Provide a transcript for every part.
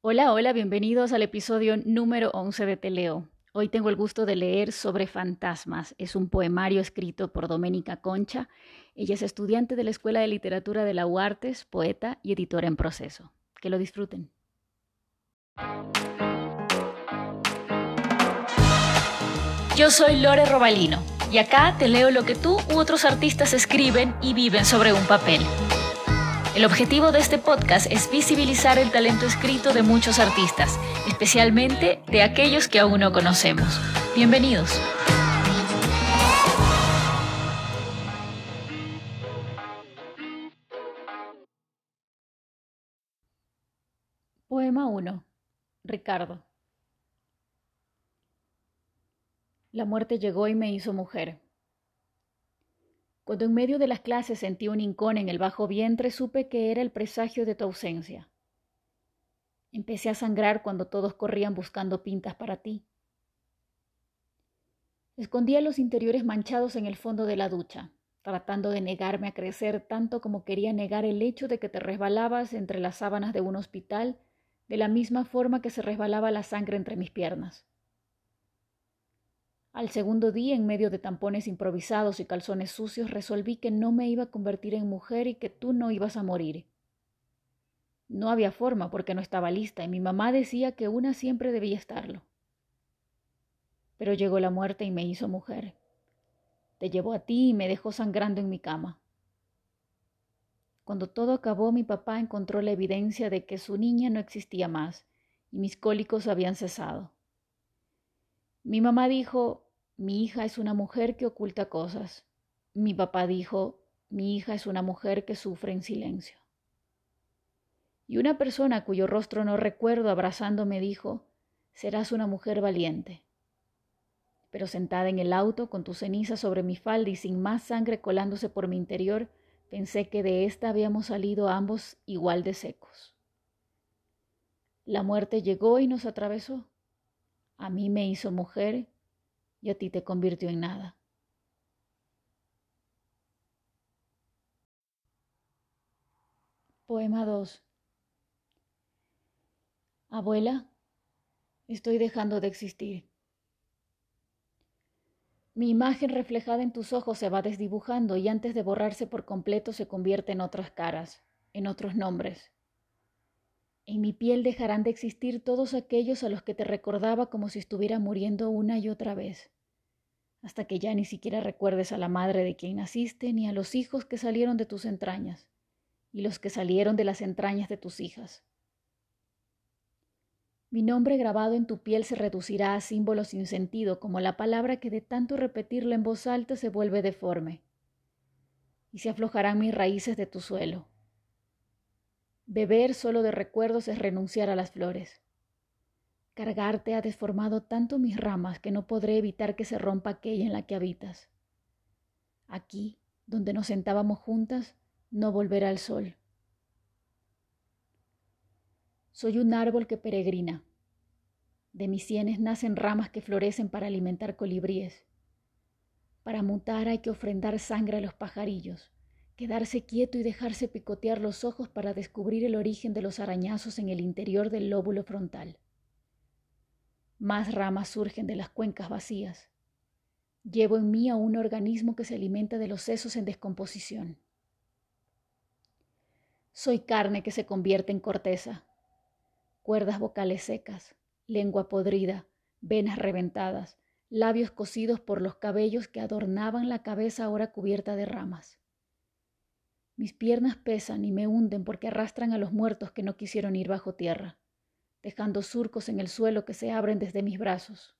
Hola, hola, bienvenidos al episodio número 11 de Teleo. Hoy tengo el gusto de leer sobre fantasmas. Es un poemario escrito por Doménica Concha. Ella es estudiante de la Escuela de Literatura de la UARTES, poeta y editora en proceso. Que lo disfruten. Yo soy Lore Robalino y acá te leo lo que tú u otros artistas escriben y viven sobre un papel. El objetivo de este podcast es visibilizar el talento escrito de muchos artistas, especialmente de aquellos que aún no conocemos. Bienvenidos. Poema 1. Ricardo. La muerte llegó y me hizo mujer. Cuando en medio de las clases sentí un hincón en el bajo vientre, supe que era el presagio de tu ausencia. Empecé a sangrar cuando todos corrían buscando pintas para ti. Escondía los interiores manchados en el fondo de la ducha, tratando de negarme a crecer tanto como quería negar el hecho de que te resbalabas entre las sábanas de un hospital de la misma forma que se resbalaba la sangre entre mis piernas. Al segundo día, en medio de tampones improvisados y calzones sucios, resolví que no me iba a convertir en mujer y que tú no ibas a morir. No había forma porque no estaba lista y mi mamá decía que una siempre debía estarlo. Pero llegó la muerte y me hizo mujer. Te llevó a ti y me dejó sangrando en mi cama. Cuando todo acabó, mi papá encontró la evidencia de que su niña no existía más y mis cólicos habían cesado. Mi mamá dijo, mi hija es una mujer que oculta cosas. Mi papá dijo, mi hija es una mujer que sufre en silencio. Y una persona cuyo rostro no recuerdo abrazándome dijo, serás una mujer valiente. Pero sentada en el auto, con tu ceniza sobre mi falda y sin más sangre colándose por mi interior, pensé que de ésta habíamos salido ambos igual de secos. La muerte llegó y nos atravesó. A mí me hizo mujer y a ti te convirtió en nada. Poema 2. Abuela, estoy dejando de existir. Mi imagen reflejada en tus ojos se va desdibujando y antes de borrarse por completo se convierte en otras caras, en otros nombres, en mi piel dejarán de existir todos aquellos a los que te recordaba como si estuviera muriendo una y otra vez, hasta que ya ni siquiera recuerdes a la madre de quien naciste ni a los hijos que salieron de tus entrañas y los que salieron de las entrañas de tus hijas. Mi nombre grabado en tu piel se reducirá a símbolo sin sentido, como la palabra que de tanto repetirla en voz alta se vuelve deforme, y se aflojarán mis raíces de tu suelo Beber solo de recuerdos es renunciar a las flores. Cargarte ha desformado tanto mis ramas que no podré evitar que se rompa aquella en la que habitas. Aquí, donde nos sentábamos juntas, no volverá el sol. Soy un árbol que peregrina. De mis sienes nacen ramas que florecen para alimentar colibríes. Para mutar hay que ofrendar sangre a los pajarillos quedarse quieto y dejarse picotear los ojos para descubrir el origen de los arañazos en el interior del lóbulo frontal. Más ramas surgen de las cuencas vacías. Llevo en mí a un organismo que se alimenta de los sesos en descomposición. Soy carne que se convierte en corteza, cuerdas vocales secas, lengua podrida, venas reventadas, labios cosidos por los cabellos que adornaban la cabeza ahora cubierta de ramas. Mis piernas pesan y me hunden porque arrastran a los muertos que no quisieron ir bajo tierra, dejando surcos en el suelo que se abren desde mis brazos.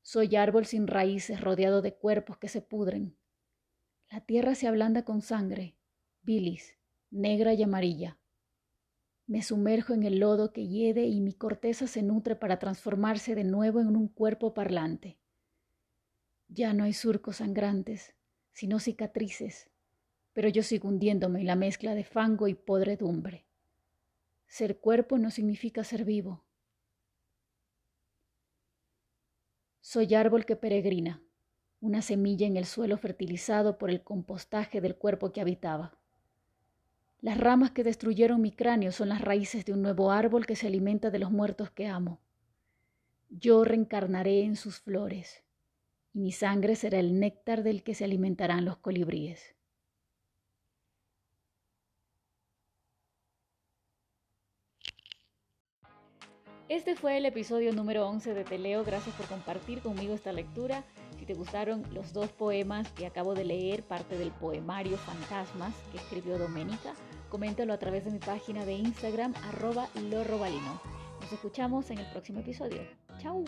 Soy árbol sin raíces rodeado de cuerpos que se pudren. La tierra se ablanda con sangre, bilis, negra y amarilla. Me sumerjo en el lodo que hiede y mi corteza se nutre para transformarse de nuevo en un cuerpo parlante. Ya no hay surcos sangrantes, sino cicatrices pero yo sigo hundiéndome en la mezcla de fango y podredumbre. Ser cuerpo no significa ser vivo. Soy árbol que peregrina, una semilla en el suelo fertilizado por el compostaje del cuerpo que habitaba. Las ramas que destruyeron mi cráneo son las raíces de un nuevo árbol que se alimenta de los muertos que amo. Yo reencarnaré en sus flores, y mi sangre será el néctar del que se alimentarán los colibríes. Este fue el episodio número 11 de Te Leo. Gracias por compartir conmigo esta lectura. Si te gustaron los dos poemas que acabo de leer, parte del poemario Fantasmas que escribió Doménica, coméntalo a través de mi página de Instagram, arroba lorrobalino. Nos escuchamos en el próximo episodio. ¡Chao!